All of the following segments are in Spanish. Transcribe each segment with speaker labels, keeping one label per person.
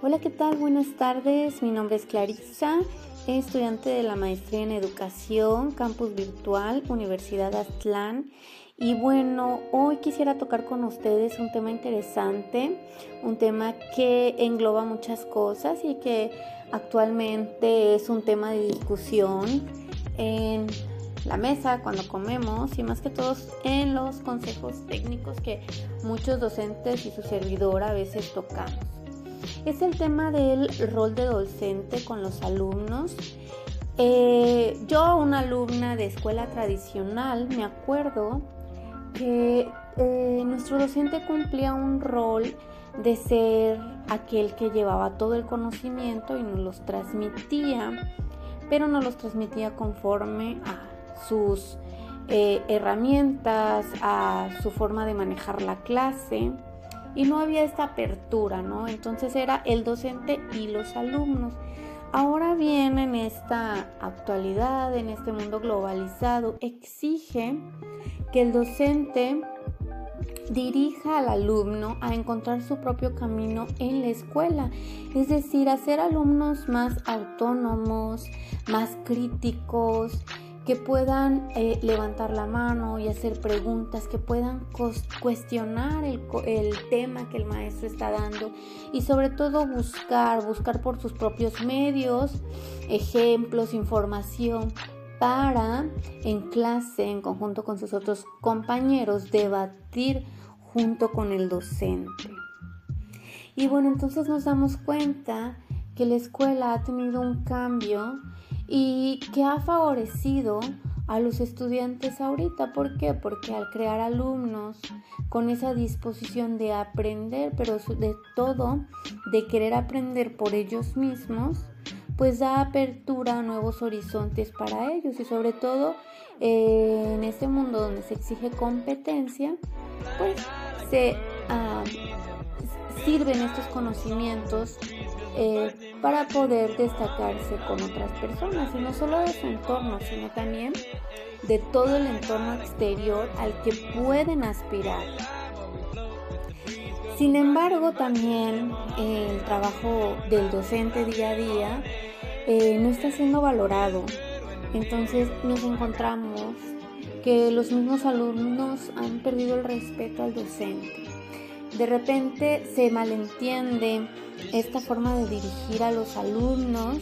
Speaker 1: Hola, ¿qué tal? Buenas tardes. Mi nombre es Clarissa, estudiante de la maestría en educación, campus virtual, Universidad Aztlán. Y bueno, hoy quisiera tocar con ustedes un tema interesante, un tema que engloba muchas cosas y que actualmente es un tema de discusión en la mesa cuando comemos y más que todos en los consejos técnicos que muchos docentes y su servidor a veces tocamos es el tema del rol de docente con los alumnos. Eh, yo, una alumna de escuela tradicional, me acuerdo que eh, nuestro docente cumplía un rol de ser aquel que llevaba todo el conocimiento y nos los transmitía, pero no los transmitía conforme a sus eh, herramientas, a su forma de manejar la clase y no había esta apertura, ¿no? Entonces era el docente y los alumnos. Ahora bien, en esta actualidad, en este mundo globalizado, exige que el docente dirija al alumno a encontrar su propio camino en la escuela, es decir, hacer alumnos más autónomos, más críticos, que puedan eh, levantar la mano y hacer preguntas, que puedan cuestionar el, el, tema que el maestro está dando y sobre todo buscar, buscar por sus propios medios, ejemplos, información para en clase, en conjunto con sus otros compañeros, debatir junto con el docente. Y bueno, entonces nos damos cuenta que la escuela ha tenido un cambio y que ha favorecido a los estudiantes ahorita. ¿Por qué? Porque al crear alumnos con esa disposición de aprender, pero de todo, de querer aprender por ellos mismos, pues da apertura a nuevos horizontes para ellos y sobre todo eh, en este mundo donde se exige competencia, pues se ah, sirven estos conocimientos eh, para poder destacarse con otras personas y no solo de su entorno, sino también de todo el entorno exterior al que pueden aspirar. Sin embargo, también eh, el trabajo del docente día a día eh, no está siendo valorado. Entonces nos encontramos que los mismos alumnos han perdido el respeto al docente de repente se malentiende esta forma de dirigir a los alumnos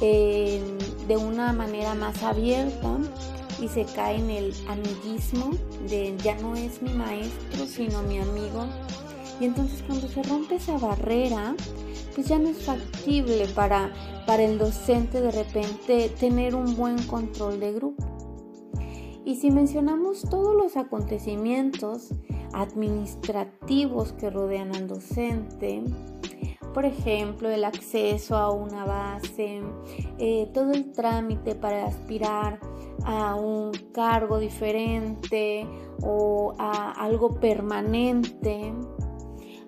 Speaker 1: eh, de una manera más abierta y se cae en el amiguismo de ya no es mi maestro sino mi amigo. Y entonces cuando se rompe esa barrera pues ya no es factible para, para el docente de repente tener un buen control de grupo. Y si mencionamos todos los acontecimientos administrativos que rodean al docente, por ejemplo, el acceso a una base, eh, todo el trámite para aspirar a un cargo diferente o a algo permanente,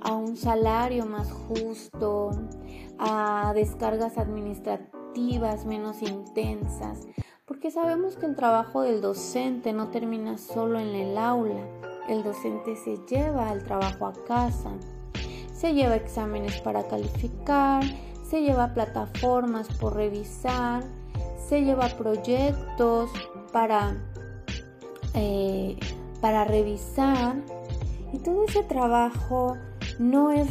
Speaker 1: a un salario más justo, a descargas administrativas menos intensas, porque sabemos que el trabajo del docente no termina solo en el aula, el docente se lleva el trabajo a casa, se lleva exámenes para calificar, se lleva plataformas por revisar, se lleva proyectos para, eh, para revisar y todo ese trabajo no es,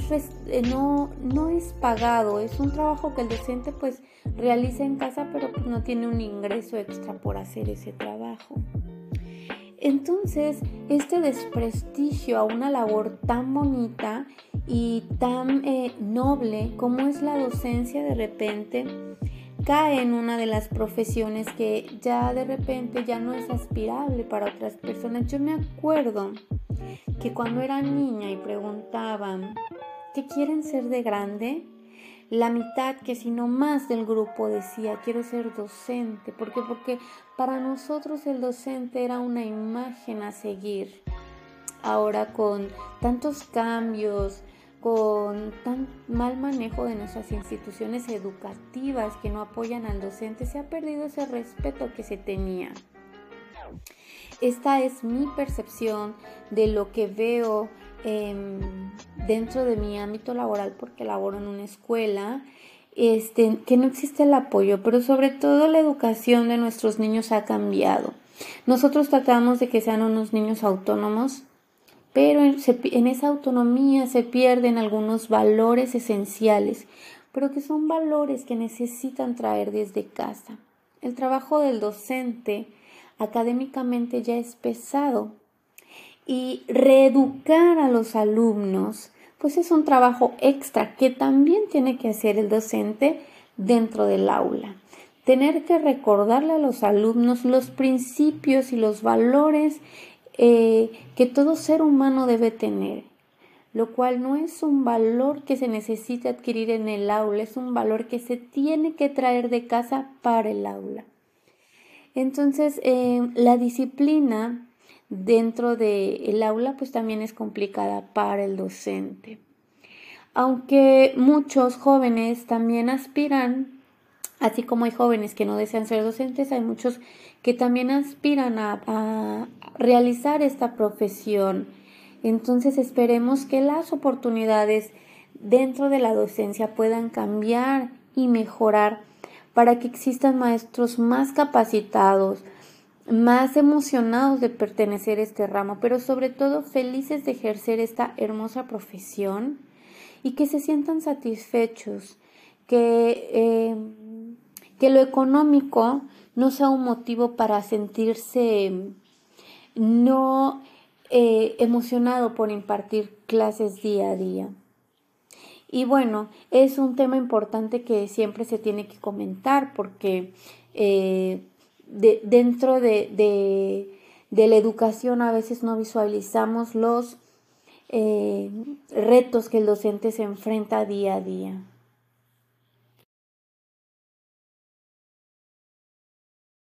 Speaker 1: eh, no, no es pagado, es un trabajo que el docente pues realiza en casa pero pues no tiene un ingreso extra por hacer ese trabajo. Entonces, este desprestigio a una labor tan bonita y tan eh, noble como es la docencia de repente cae en una de las profesiones que ya de repente ya no es aspirable para otras personas. Yo me acuerdo que cuando era niña y preguntaban, ¿qué quieren ser de grande? La mitad, que si no más del grupo decía, quiero ser docente. ¿Por qué? Porque para nosotros el docente era una imagen a seguir. Ahora con tantos cambios, con tan mal manejo de nuestras instituciones educativas que no apoyan al docente, se ha perdido ese respeto que se tenía. Esta es mi percepción de lo que veo Em, dentro de mi ámbito laboral, porque laboro en una escuela, este, que no existe el apoyo, pero sobre todo la educación de nuestros niños ha cambiado. Nosotros tratamos de que sean unos niños autónomos, pero en esa autonomía se pierden algunos valores esenciales, pero que son valores que necesitan traer desde casa. El trabajo del docente académicamente ya es pesado y reeducar a los alumnos pues es un trabajo extra que también tiene que hacer el docente dentro del aula. Tener que recordarle a los alumnos los principios y los valores eh, que todo ser humano debe tener, lo cual no es un valor que se necesite adquirir en el aula, es un valor que se tiene que traer de casa para el aula. Entonces, eh, la disciplina dentro del aula pues también es complicada para el docente. Aunque muchos jóvenes también aspiran, así como hay jóvenes que no desean ser docentes, hay muchos que también aspiran a realizar esta profesión. Entonces esperemos que las oportunidades dentro de la docencia puedan cambiar y mejorar para que existan maestros más capacitados, más emocionados de pertenecer a este ramo, pero sobre todo felices de ejercer esta hermosa profesión y que se sientan satisfechos, que, eh, que lo económico no sea un motivo para sentirse no eh, emocionado por impartir clases día a día. Y bueno, es un tema importante que siempre se tiene que comentar porque eh, dentro de, la educación a veces no visualizamos los eh, retos que el docente se enfrenta día a día.